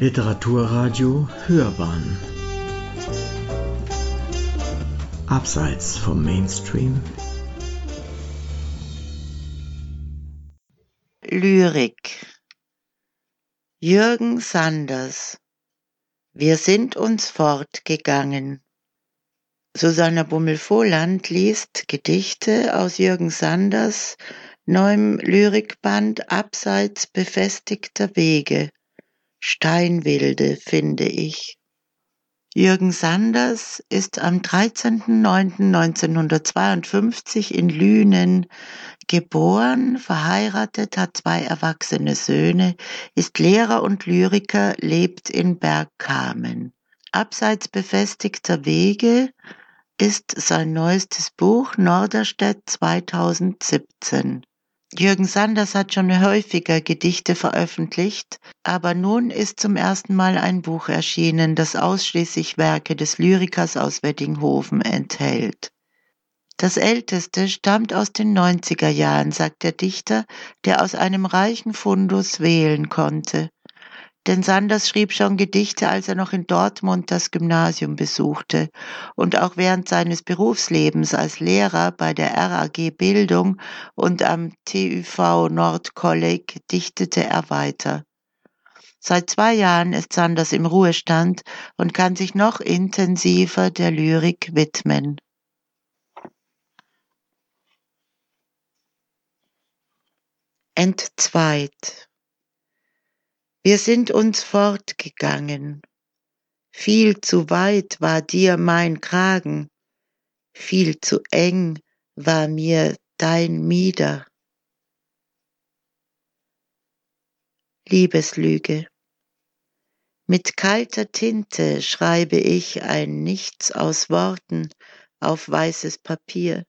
Literaturradio Hörbahn. Abseits vom Mainstream. Lyrik. Jürgen Sanders. Wir sind uns fortgegangen. Susanna Bummel-Vohland liest Gedichte aus Jürgen Sanders neuem Lyrikband Abseits befestigter Wege. Steinwilde, finde ich. Jürgen Sanders ist am 13.09.1952 in Lünen geboren, verheiratet, hat zwei erwachsene Söhne, ist Lehrer und Lyriker, lebt in Bergkamen. Abseits befestigter Wege ist sein neuestes Buch Norderstedt 2017. Jürgen Sanders hat schon häufiger Gedichte veröffentlicht, aber nun ist zum ersten Mal ein Buch erschienen, das ausschließlich Werke des Lyrikers aus Weddinghofen enthält. Das älteste stammt aus den 90er Jahren, sagt der Dichter, der aus einem reichen Fundus wählen konnte. Denn Sanders schrieb schon Gedichte, als er noch in Dortmund das Gymnasium besuchte und auch während seines Berufslebens als Lehrer bei der RAG Bildung und am TÜV Nordkolleg dichtete er weiter. Seit zwei Jahren ist Sanders im Ruhestand und kann sich noch intensiver der Lyrik widmen. Entzweit wir sind uns fortgegangen. Viel zu weit war dir mein Kragen, viel zu eng war mir dein Mieder. Liebeslüge. Mit kalter Tinte schreibe ich ein Nichts aus Worten auf weißes Papier.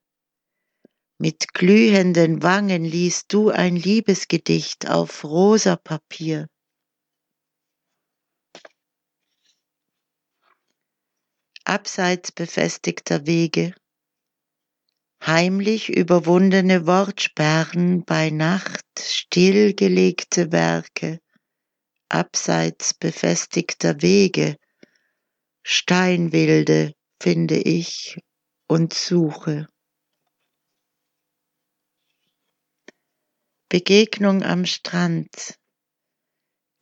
Mit glühenden Wangen liest du ein Liebesgedicht auf rosa Papier. Abseits befestigter Wege, heimlich überwundene Wortsperren bei Nacht, stillgelegte Werke, abseits befestigter Wege, Steinwilde finde ich und suche. Begegnung am Strand,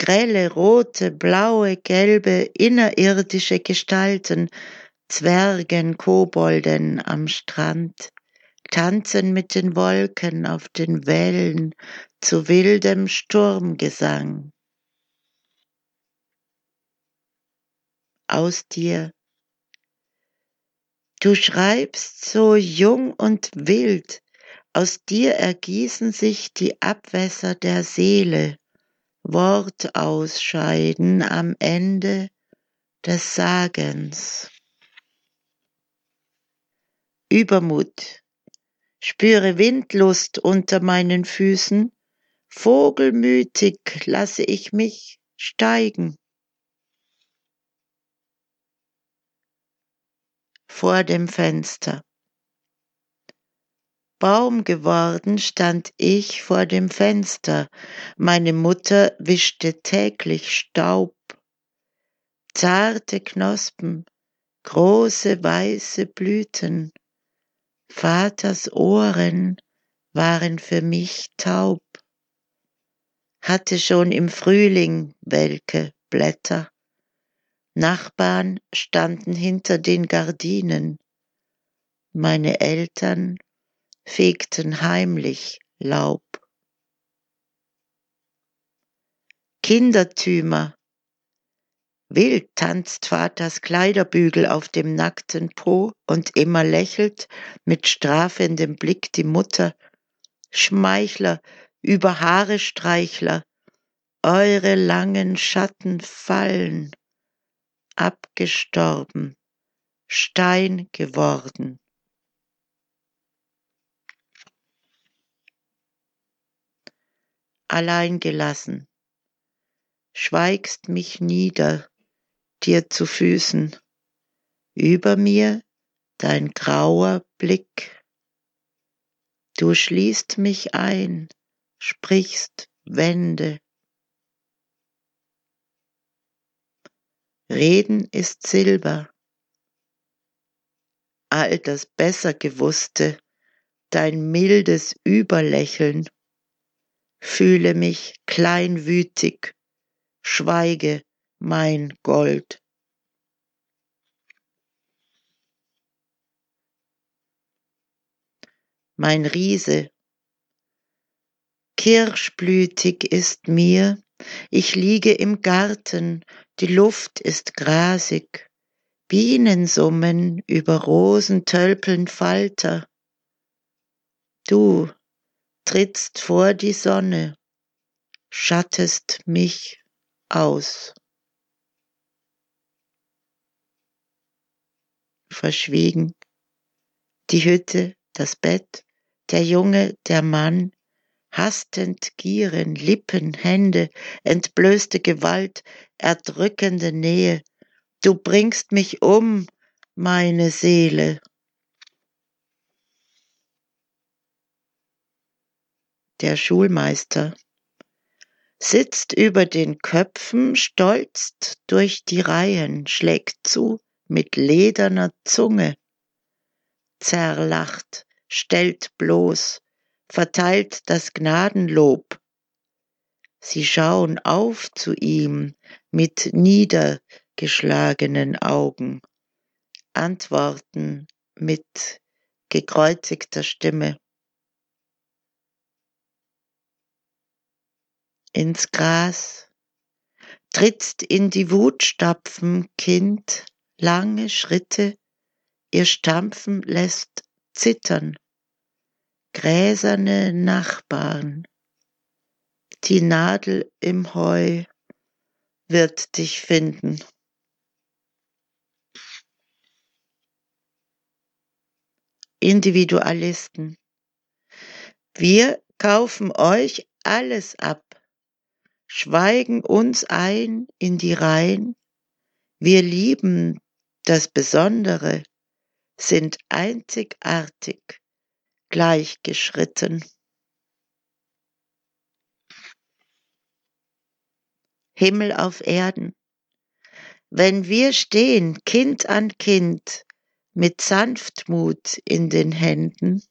grelle, rote, blaue, gelbe, innerirdische Gestalten, Zwergen, Kobolden am Strand, tanzen mit den Wolken auf den Wellen zu wildem Sturmgesang. Aus dir. Du schreibst so jung und wild, aus dir ergießen sich die Abwässer der Seele, Wort ausscheiden am Ende des Sagens. Übermut. Spüre Windlust unter meinen Füßen, vogelmütig lasse ich mich steigen. Vor dem Fenster. Baum geworden stand ich vor dem Fenster, meine Mutter wischte täglich Staub. Zarte Knospen, große weiße Blüten, Vaters Ohren waren für mich taub, hatte schon im Frühling welke Blätter. Nachbarn standen hinter den Gardinen, meine Eltern fegten heimlich Laub. Kindertümer. Wild tanzt Vaters Kleiderbügel auf dem nackten Po und immer lächelt mit strafendem Blick die Mutter. Schmeichler, über Haare Streichler, eure langen Schatten fallen, abgestorben, Stein geworden. Allein gelassen, schweigst mich nieder, dir zu Füßen, über mir dein grauer Blick. Du schließt mich ein, sprichst Wände. Reden ist Silber. All das Bessergewusste, dein mildes Überlächeln, fühle mich kleinwütig, schweige, mein Gold. Mein Riese, kirschblütig ist mir, ich liege im Garten, die Luft ist grasig, Bienen summen über Rosentölpeln Falter. Du trittst vor die Sonne, schattest mich aus. Verschwiegen. Die Hütte, das Bett, der Junge, der Mann, hastend gieren, Lippen, Hände, entblößte Gewalt, erdrückende Nähe. Du bringst mich um, meine Seele. Der Schulmeister sitzt über den Köpfen, stolzt durch die Reihen, schlägt zu mit lederner Zunge, zerlacht, stellt bloß, verteilt das Gnadenlob. Sie schauen auf zu ihm mit niedergeschlagenen Augen, antworten mit gekreuzigter Stimme. Ins Gras, trittst in die Wutstapfen, Kind, lange Schritte, ihr Stampfen lässt zittern, gräserne Nachbarn, die Nadel im Heu wird dich finden. Individualisten. Wir kaufen euch alles ab, schweigen uns ein in die Reihen, wir lieben das Besondere, sind einzigartig, gleichgeschritten. Himmel auf Erden. Wenn wir stehen, Kind an Kind, mit Sanftmut in den Händen,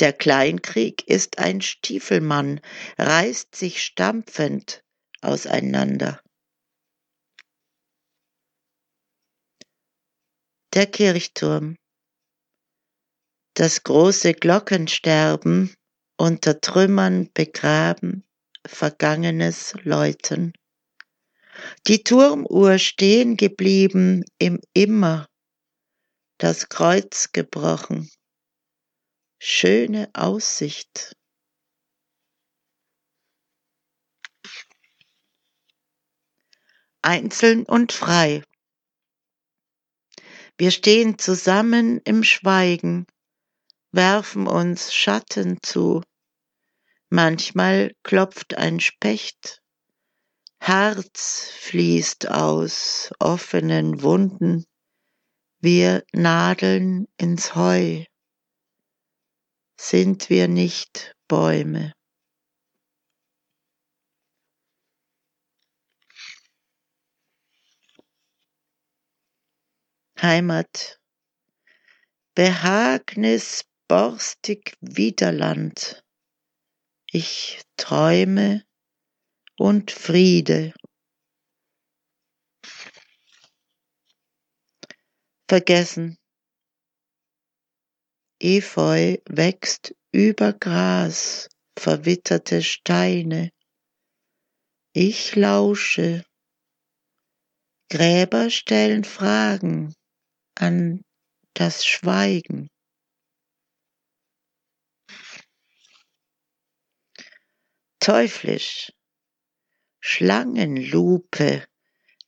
der Kleinkrieg ist ein Stiefelmann, reißt sich stampfend auseinander. Der Kirchturm. Das große Glockensterben unter Trümmern begraben, vergangenes Läuten. Die Turmuhr stehen geblieben im Immer, das Kreuz gebrochen schöne Aussicht. Einzeln und frei. Wir stehen zusammen im Schweigen, werfen uns Schatten zu. Manchmal klopft ein Specht, Herz fließt aus offenen Wunden, wir nadeln ins Heu sind wir nicht Bäume. Heimat, Behagnis borstig Widerland, ich träume und Friede. Vergessen, Efeu wächst über Gras, verwitterte Steine. Ich lausche. Gräber stellen Fragen an das Schweigen. Teuflisch, Schlangenlupe,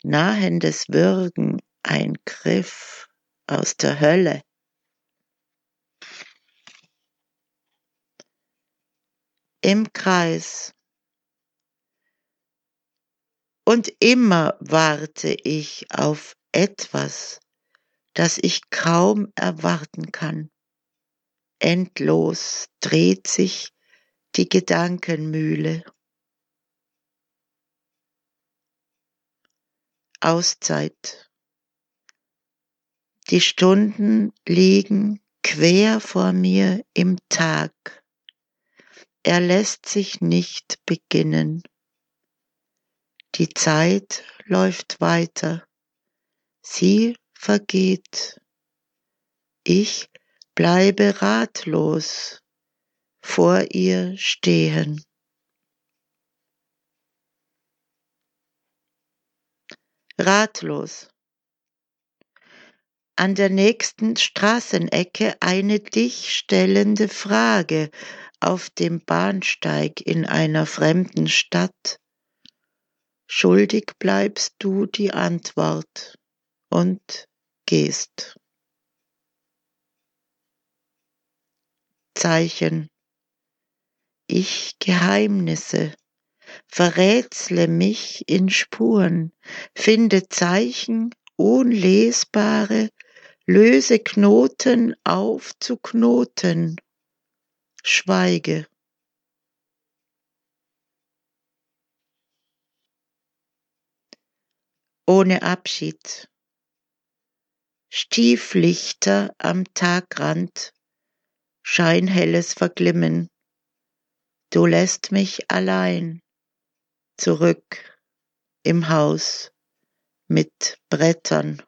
nahendes Würgen, ein Griff aus der Hölle. Im Kreis. Und immer warte ich auf etwas, das ich kaum erwarten kann. Endlos dreht sich die Gedankenmühle. Auszeit. Die Stunden liegen quer vor mir im Tag. Er lässt sich nicht beginnen. Die Zeit läuft weiter. Sie vergeht. Ich bleibe ratlos vor ihr stehen. Ratlos. An der nächsten Straßenecke eine dich stellende Frage auf dem Bahnsteig in einer fremden Stadt. Schuldig bleibst du die Antwort und gehst. Zeichen. Ich Geheimnisse, verrätsle mich in Spuren, finde Zeichen unlesbare, löse Knoten auf zu Knoten, schweige. Ohne Abschied. Stieflichter am Tagrand, scheinhelles Verglimmen. Du lässt mich allein zurück im Haus mit Brettern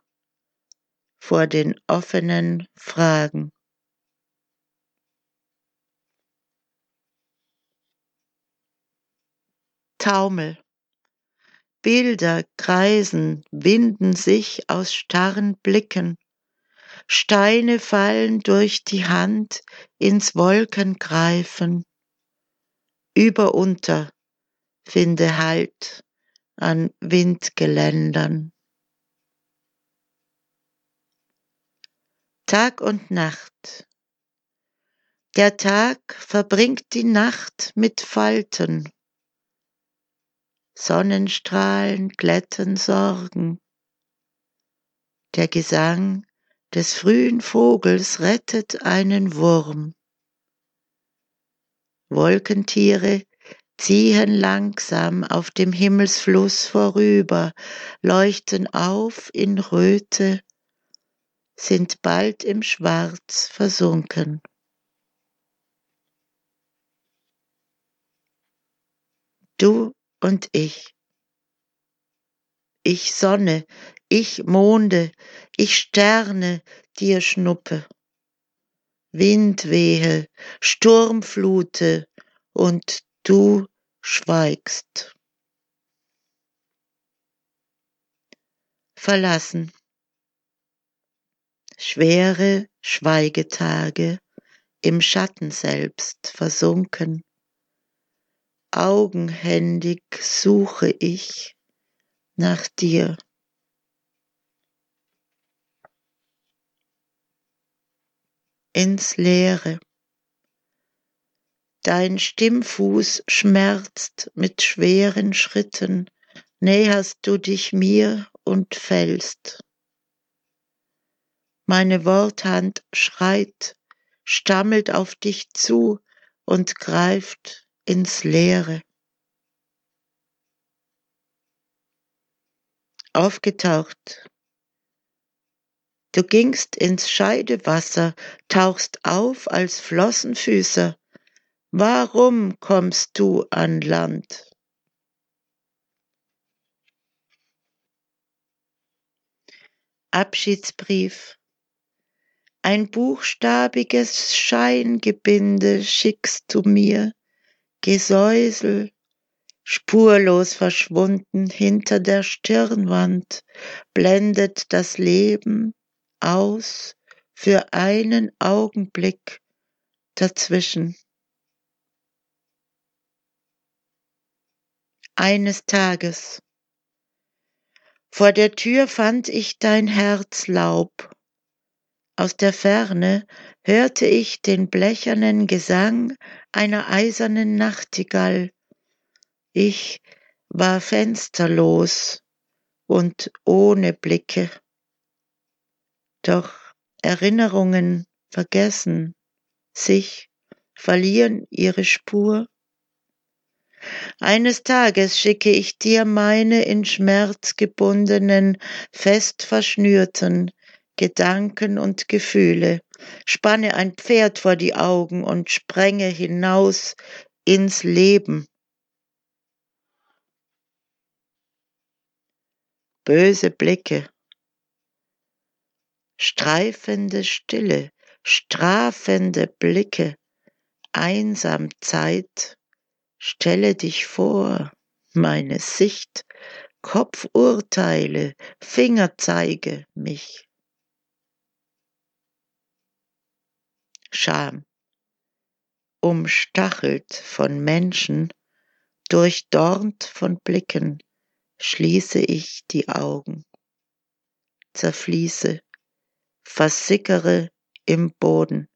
vor den offenen Fragen. Taumel. Bilder kreisen, winden sich aus starren Blicken. Steine fallen durch die Hand ins Wolkengreifen. Über unter finde Halt an Windgeländern. Tag und Nacht. Der Tag verbringt die Nacht mit Falten. Sonnenstrahlen glätten Sorgen. Der Gesang des frühen Vogels rettet einen Wurm. Wolkentiere ziehen langsam auf dem Himmelsfluss vorüber, leuchten auf in Röte, sind bald im Schwarz versunken. Du und ich. Ich Sonne, ich Monde, ich Sterne dir schnuppe. Windwehe, Sturmflute und du schweigst. Verlassen. Schwere Schweigetage im Schatten selbst versunken. Augenhändig suche ich nach dir. Ins Leere. Dein Stimmfuß schmerzt mit schweren Schritten, näherst du dich mir und fällst. Meine Worthand schreit, stammelt auf dich zu und greift ins Leere. Aufgetaucht. Du gingst ins Scheidewasser, tauchst auf als Flossenfüßer, Warum kommst du an Land? Abschiedsbrief. Ein buchstabiges Scheingebinde schickst du mir, Gesäusel, spurlos verschwunden hinter der Stirnwand, blendet das Leben aus für einen Augenblick dazwischen. eines Tages. Vor der Tür fand ich dein Herzlaub. Aus der Ferne hörte ich den blechernen Gesang einer eisernen Nachtigall. Ich war fensterlos und ohne Blicke. Doch Erinnerungen vergessen sich, verlieren ihre Spur Eines Tages schicke ich dir meine in Schmerz gebundenen, fest verschnürten Gedanken und Gefühle, spanne ein Pferd vor die Augen und sprenge hinaus ins Leben. Böse Blicke, streifende Stille, strafende Blicke, einsam Zeit, stelle dich vor, meine Sicht, Kopfurteile, Fingerzeige mich. Scham, umstachelt von Menschen, durchdornt von Blicken, schließe ich die Augen, zerfließe, versickere im Boden.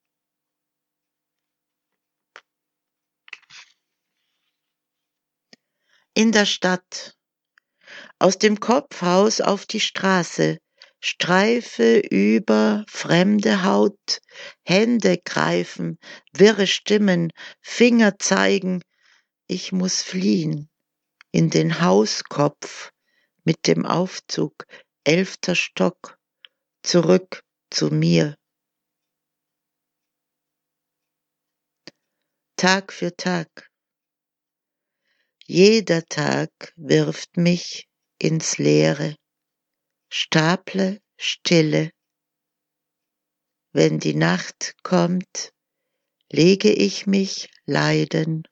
In der Stadt, aus dem Kopfhaus auf die Straße, Streife über fremde Haut, Hände greifen, wirre Stimmen, Finger zeigen, ich muss fliehen in den Hauskopf mit dem Aufzug, elfter Stock, zurück zu mir. Tag für Tag. Jeder Tag wirft mich ins Leere staple Stille. Wenn die Nacht kommt, lege ich mich leiden.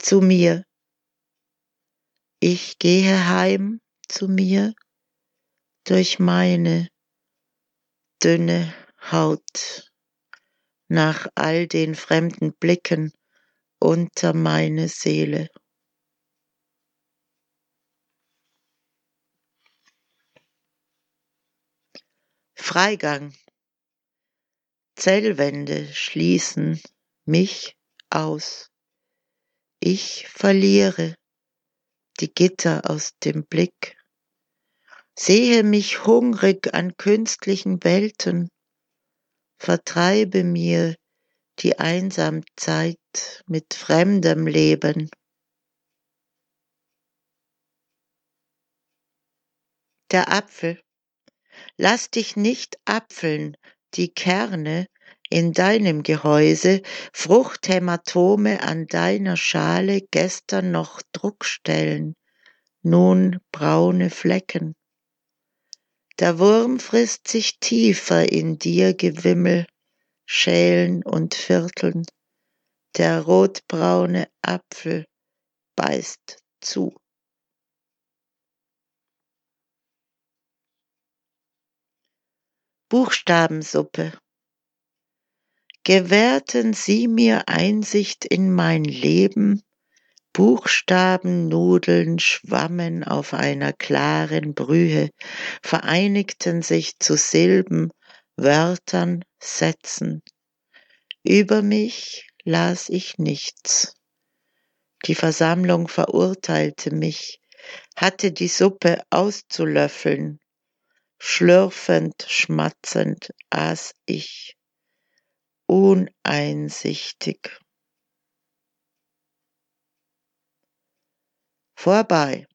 Zu mir. Ich gehe heim zu mir durch meine dünne Haut nach all den fremden Blicken unter meine Seele. Freigang. Zellwände schließen mich aus. Ich verliere die Gitter aus dem Blick, sehe mich hungrig an künstlichen Welten, vertreibe mir die Einsamzeit mit fremdem Leben. Der Apfel Lass dich nicht apfeln, die Kerne in deinem Gehäuse, Fruchthämatome an deiner Schale gestern noch Druckstellen, nun braune Flecken. Der Wurm frisst sich tiefer in dir Gewimmel, Schälen und Vierteln. Der rotbraune Apfel beißt zu. Buchstabensuppe. Gewährten Sie mir Einsicht in mein Leben, Buchstabennudeln schwammen auf einer klaren Brühe, vereinigten sich zu Silben, Wörtern, Sätzen. Über mich las ich nichts. Die Versammlung verurteilte mich, hatte die Suppe auszulöffeln, Schlürfend, schmatzend aß ich, uneinsichtig. Vorbei.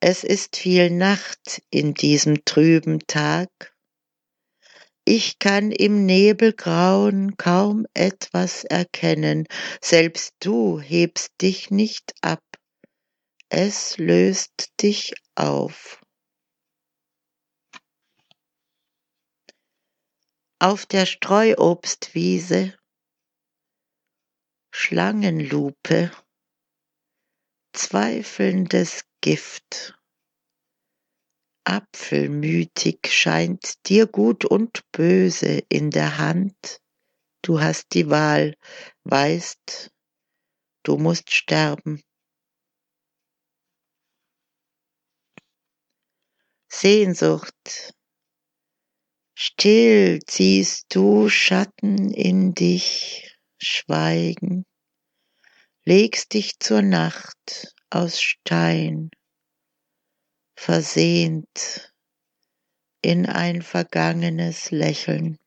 Es ist viel Nacht in diesem trüben Tag. Ich kann im Nebelgrauen kaum etwas erkennen, selbst du hebst dich nicht ab, es löst dich auf. Auf der Streuobstwiese, Schlangenlupe, zweifelndes Gift. Apfelmütig scheint dir gut und böse in der Hand, du hast die Wahl, weißt, du musst sterben. Sehnsucht, Still ziehst du Schatten in dich, Schweigen, legst dich zur Nacht aus Stein, versehnt in ein vergangenes Lächeln.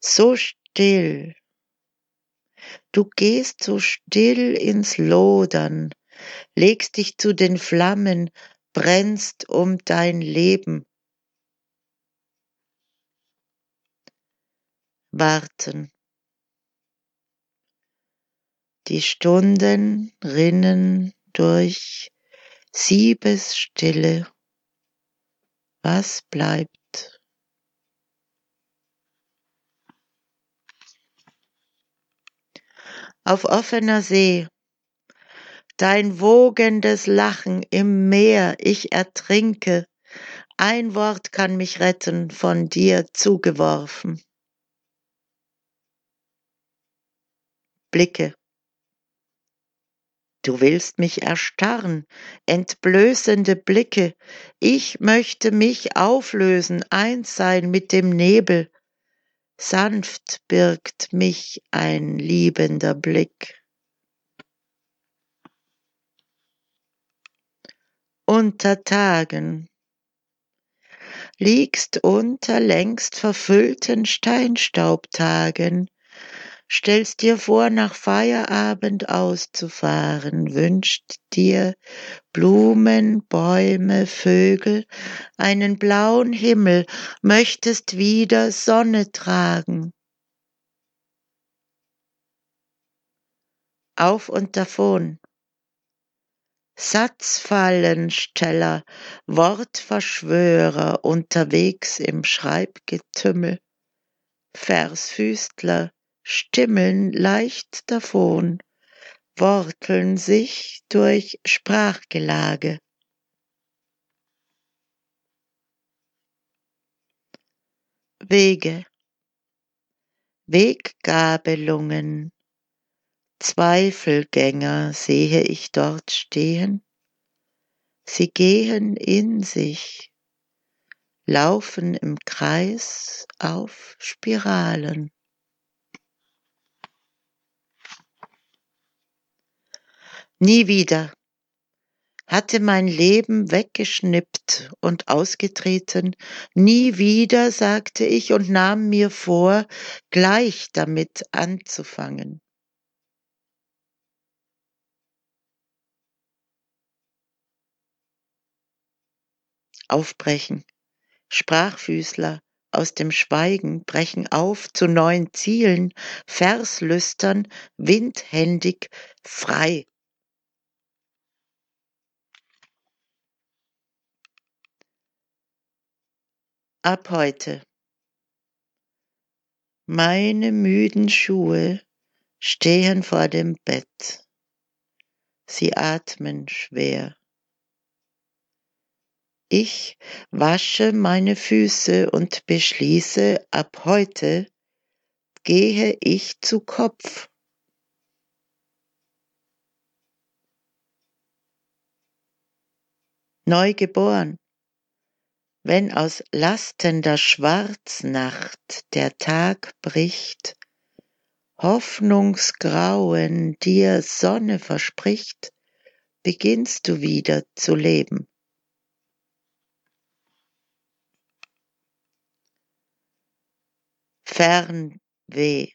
so still. Du gehst so still ins Lodern, legst dich zu den Flammen, brennst um dein Leben. Warten. Die Stunden rinnen durch Siebesstille. Was bleibt? Auf offener See, dein wogendes Lachen im Meer, ich ertrinke, ein Wort kann mich retten, von dir zugeworfen. Blicke. Du willst mich erstarren, entblößende Blicke. Ich möchte mich auflösen, eins sein mit dem Nebel. Sanft birgt mich ein liebender Blick. Unter Tagen liegst unter längst verfüllten Steinstaubtagen, stellst dir vor, nach Feierabend auszufahren, wünscht dir Blumen, Bäume, Vögel, einen blauen Himmel, möchtest wieder Sonne tragen. Auf und davon. Satzfallensteller, Wortverschwörer unterwegs im Schreibgetümmel, Versfüßler, stimmeln leicht davon, worteln sich durch Sprachgelage. Wege, Weggabelungen, Zweifelgänger sehe ich dort stehen, sie gehen in sich, laufen im Kreis auf Spiralen. Nie wieder hatte mein Leben weggeschnippt und ausgetreten, nie wieder, sagte ich und nahm mir vor, gleich damit anzufangen. Aufbrechen. Sprachfüßler aus dem Schweigen brechen auf zu neuen Zielen, verslüstern, windhändig, frei ab heute. Meine müden Schuhe stehen vor dem Bett. Sie atmen schwer. Ich wasche meine Füße und beschließe, ab heute gehe ich zu Kopf. Neugeboren wenn aus lastender Schwarznacht der Tag bricht, Hoffnungsgrauen dir Sonne verspricht, beginnst du wieder zu leben. Fernweh.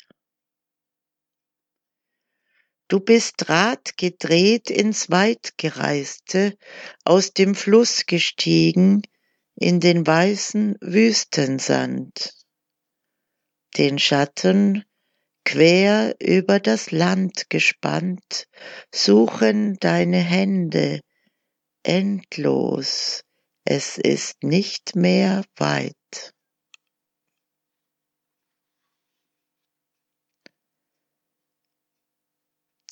Du bist Rad gedreht ins Weitgereiste, aus dem Fluss gestiegen, in den weißen Wüstensand, den Schatten quer über das Land gespannt, suchen deine Hände endlos, es ist nicht mehr weit.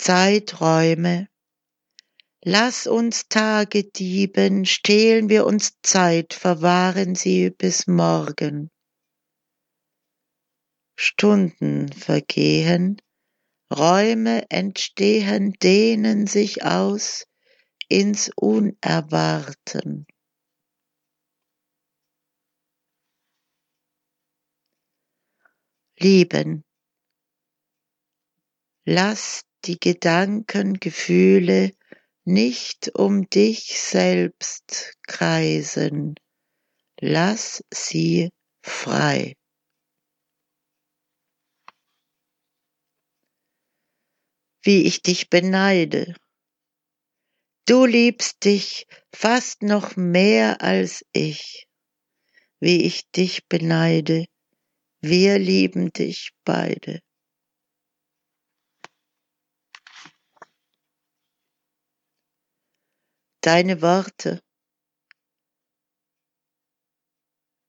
Zeiträume Lass uns Tage dieben, stehlen wir uns Zeit, verwahren sie bis morgen. Stunden vergehen, Räume entstehen, dehnen sich aus ins Unerwarten. Lieben. Lass die Gedanken, Gefühle nicht um dich selbst kreisen, lass sie frei. Wie ich dich beneide. Du liebst dich fast noch mehr als ich, wie ich dich beneide. Wir lieben dich beide. Deine Worte,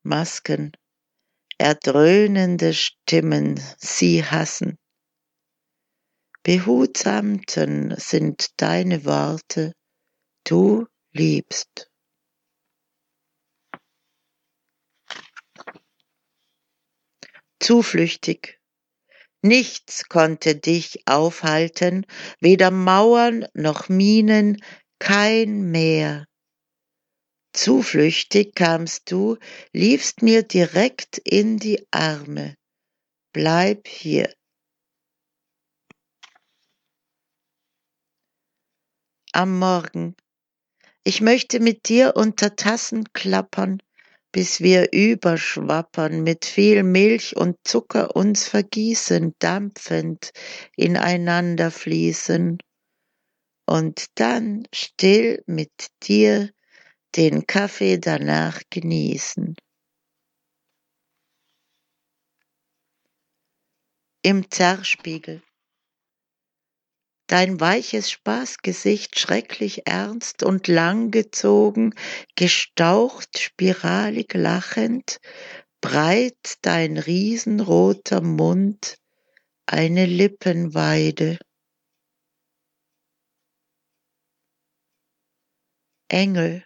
Masken, erdröhnende Stimmen, sie hassen. Behutsamten sind deine Worte, du liebst. Zuflüchtig. Nichts konnte dich aufhalten, weder Mauern noch Minen, kein Meer. Zuflüchtig kamst du, liefst mir direkt in die Arme. Bleib hier. Am Morgen. Ich möchte mit dir unter Tassen klappern, bis wir überschwappern, mit viel Milch und Zucker uns vergießen, dampfend ineinander fließen. Und dann still mit dir den Kaffee danach genießen. Im Zerspiegel. Dein weiches Spaßgesicht schrecklich ernst und langgezogen, gestaucht, spiralig lachend, breit dein riesenroter Mund, eine Lippenweide. Engel,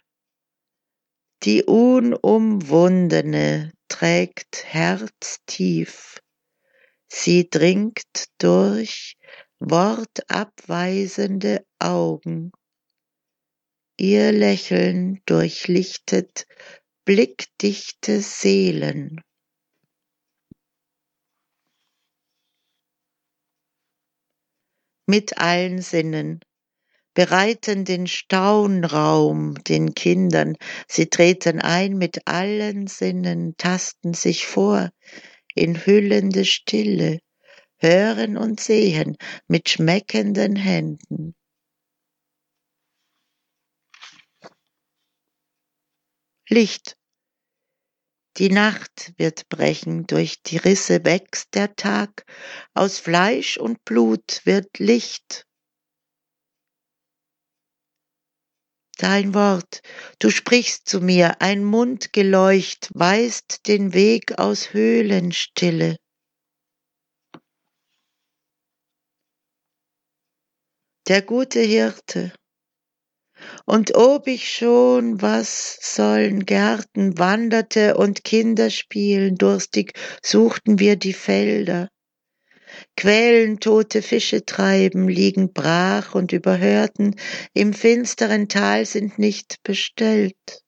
die Unumwundene trägt herztief. Sie dringt durch wortabweisende Augen. Ihr Lächeln durchlichtet blickdichte Seelen. Mit allen Sinnen bereiten den Staunraum den Kindern, sie treten ein mit allen Sinnen, tasten sich vor in hüllende Stille, hören und sehen mit schmeckenden Händen. Licht. Die Nacht wird brechen, durch die Risse wächst der Tag, aus Fleisch und Blut wird Licht. Dein Wort, du sprichst zu mir, ein Mundgeleucht weist den Weg aus Höhlenstille. Der gute Hirte. Und ob ich schon, was sollen Gärten, wanderte und Kinder spielen, durstig suchten wir die Felder. Quellen tote Fische treiben, liegen brach und überhörten, im finsteren Tal sind nicht bestellt.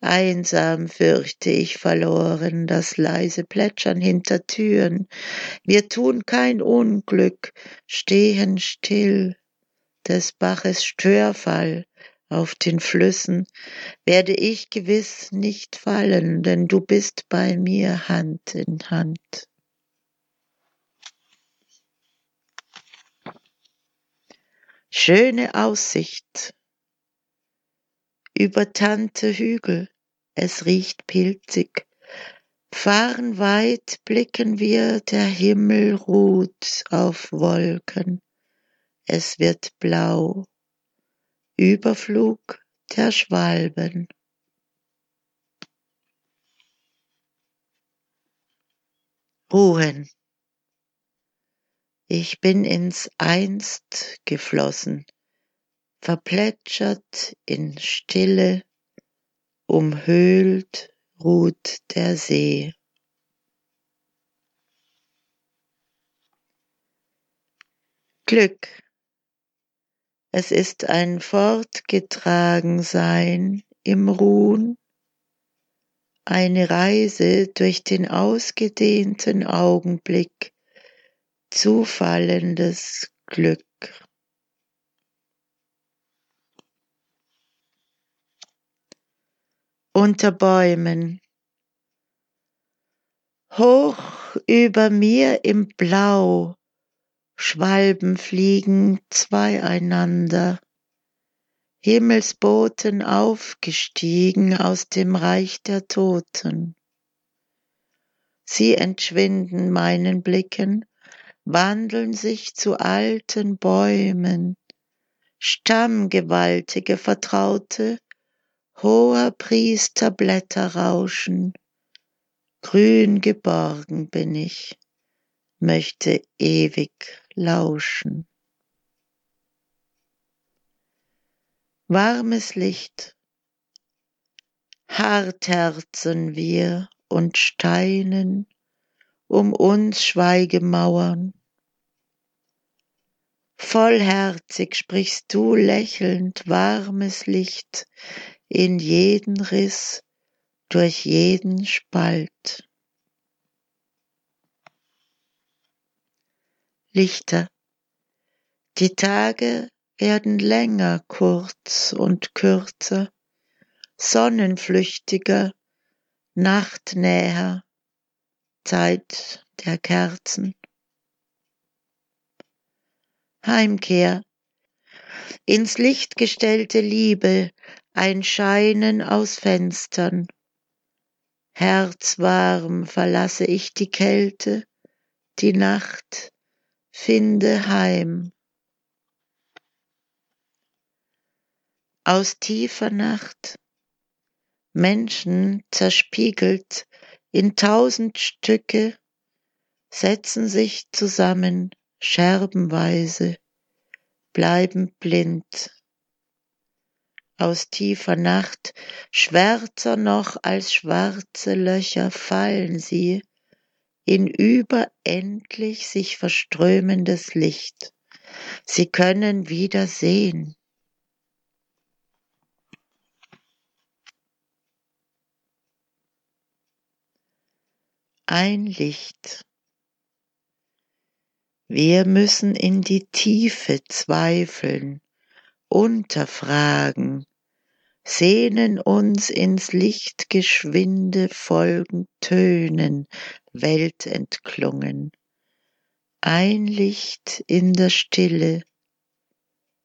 Einsam fürchte ich verloren das leise Plätschern hinter Türen. Wir tun kein Unglück, stehen still. Des Baches Störfall auf den Flüssen werde ich gewiss nicht fallen, denn du bist bei mir Hand in Hand. Schöne Aussicht über tante Hügel, es riecht pilzig. Fahren weit blicken wir, der Himmel ruht auf Wolken. Es wird blau. Überflug der Schwalben. Ruhen. Ich bin ins Einst geflossen, verplätschert in Stille, umhüllt ruht der See. Glück. Es ist ein Fortgetragensein im Ruhen, eine Reise durch den ausgedehnten Augenblick, zufallendes Glück. Unter Bäumen. Hoch über mir im Blau Schwalben fliegen zweieinander, Himmelsboten aufgestiegen aus dem Reich der Toten. Sie entschwinden meinen Blicken, wandeln sich zu alten Bäumen, Stammgewaltige Vertraute, hoher Priester Blätter rauschen, grün geborgen bin ich, möchte ewig lauschen. Warmes Licht, hart herzen wir und Steinen um uns Schweigemauern. Vollherzig sprichst du lächelnd warmes Licht in jeden Riss, durch jeden Spalt. Lichter, die Tage werden länger kurz und kürzer, sonnenflüchtiger, nachtnäher, Zeit der Kerzen. Heimkehr, ins Licht gestellte Liebe, ein Scheinen aus Fenstern. Herzwarm verlasse ich die Kälte, die Nacht, finde heim. Aus tiefer Nacht, Menschen zerspiegelt in tausend Stücke, setzen sich zusammen scherbenweise, bleiben blind. Aus tiefer Nacht, schwärzer noch als schwarze Löcher fallen sie in überendlich sich verströmendes Licht. Sie können wieder sehen. Ein Licht. Wir müssen in die Tiefe zweifeln, unterfragen, sehnen uns ins Licht geschwinde folgend Tönen, weltentklungen. Ein Licht in der Stille,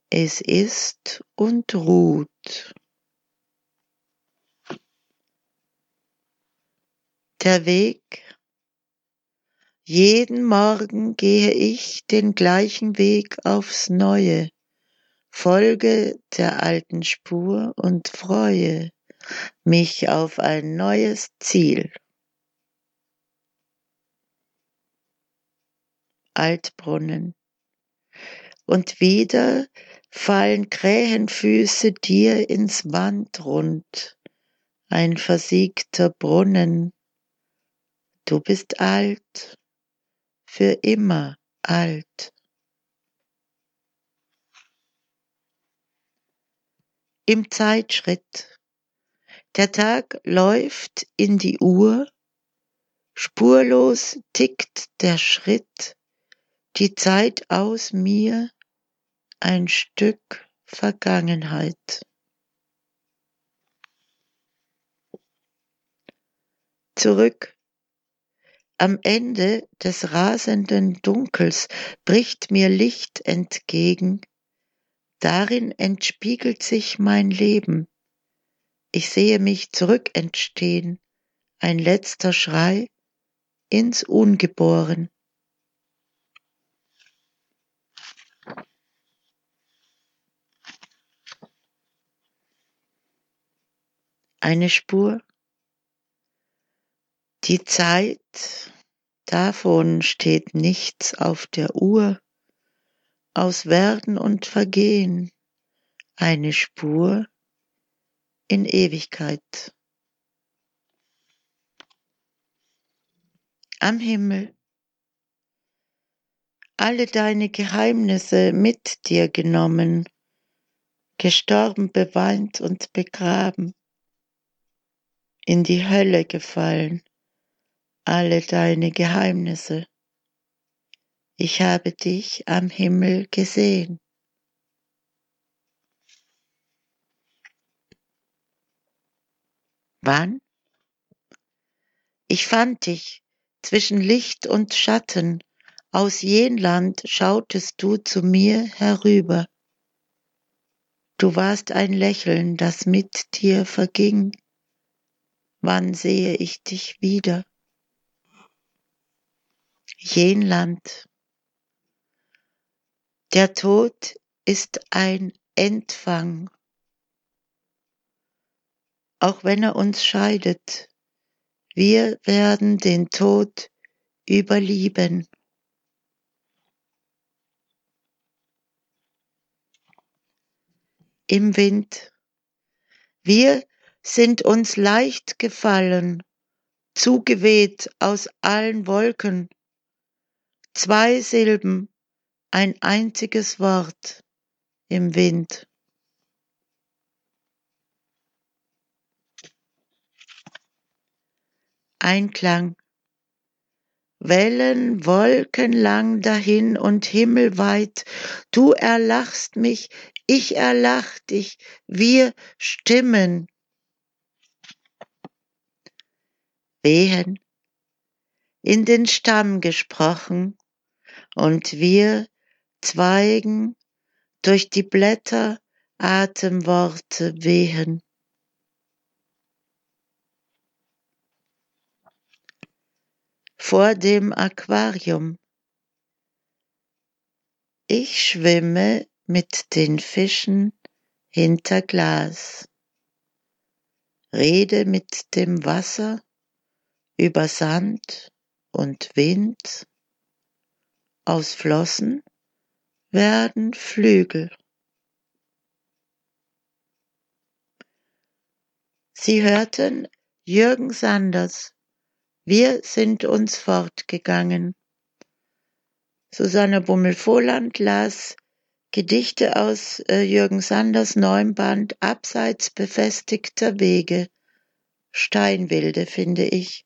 es ist und ruht. Der Weg jeden Morgen gehe ich den gleichen Weg aufs Neue, folge der alten Spur und freue mich auf ein neues Ziel. Altbrunnen. Und wieder fallen Krähenfüße dir ins Wandrund, ein versiegter Brunnen. Du bist alt, für immer alt. Im Zeitschritt. Der Tag läuft in die Uhr, spurlos tickt der Schritt, die Zeit aus mir, ein Stück Vergangenheit. Zurück am Ende des rasenden Dunkels bricht mir Licht entgegen, darin entspiegelt sich mein Leben. Ich sehe mich zurückentstehen, ein letzter Schrei ins Ungeboren. Eine Spur die Zeit, davon steht nichts auf der Uhr, aus Werden und Vergehen eine Spur in Ewigkeit. Am Himmel alle deine Geheimnisse mit dir genommen, gestorben, beweint und begraben, in die Hölle gefallen, alle deine Geheimnisse. Ich habe dich am Himmel gesehen. Wann? Ich fand dich zwischen Licht und Schatten aus Jenland schautest du zu mir herüber. Du warst ein Lächeln, das mit dir verging. Wann sehe ich dich wieder? Jenland. Der Tod ist ein Entfang. Auch wenn er uns scheidet, wir werden den Tod überlieben. Im Wind. Wir sind uns leicht gefallen, zugeweht aus allen Wolken. Zwei Silben, ein einziges Wort im Wind. Einklang. Wellen wolkenlang dahin und himmelweit, du erlachst mich, ich erlach dich, wir stimmen. Wehen, in den Stamm gesprochen, und wir Zweigen durch die Blätter Atemworte wehen. vor dem Aquarium. Ich schwimme mit den Fischen hinter Glas, rede mit dem Wasser über Sand und Wind, aus Flossen werden Flügel. Sie hörten Jürgen Sanders wir sind uns fortgegangen. Susanne Bummel-Vohland las Gedichte aus äh, Jürgen Sanders neuem Band Abseits befestigter Wege. Steinwilde, finde ich.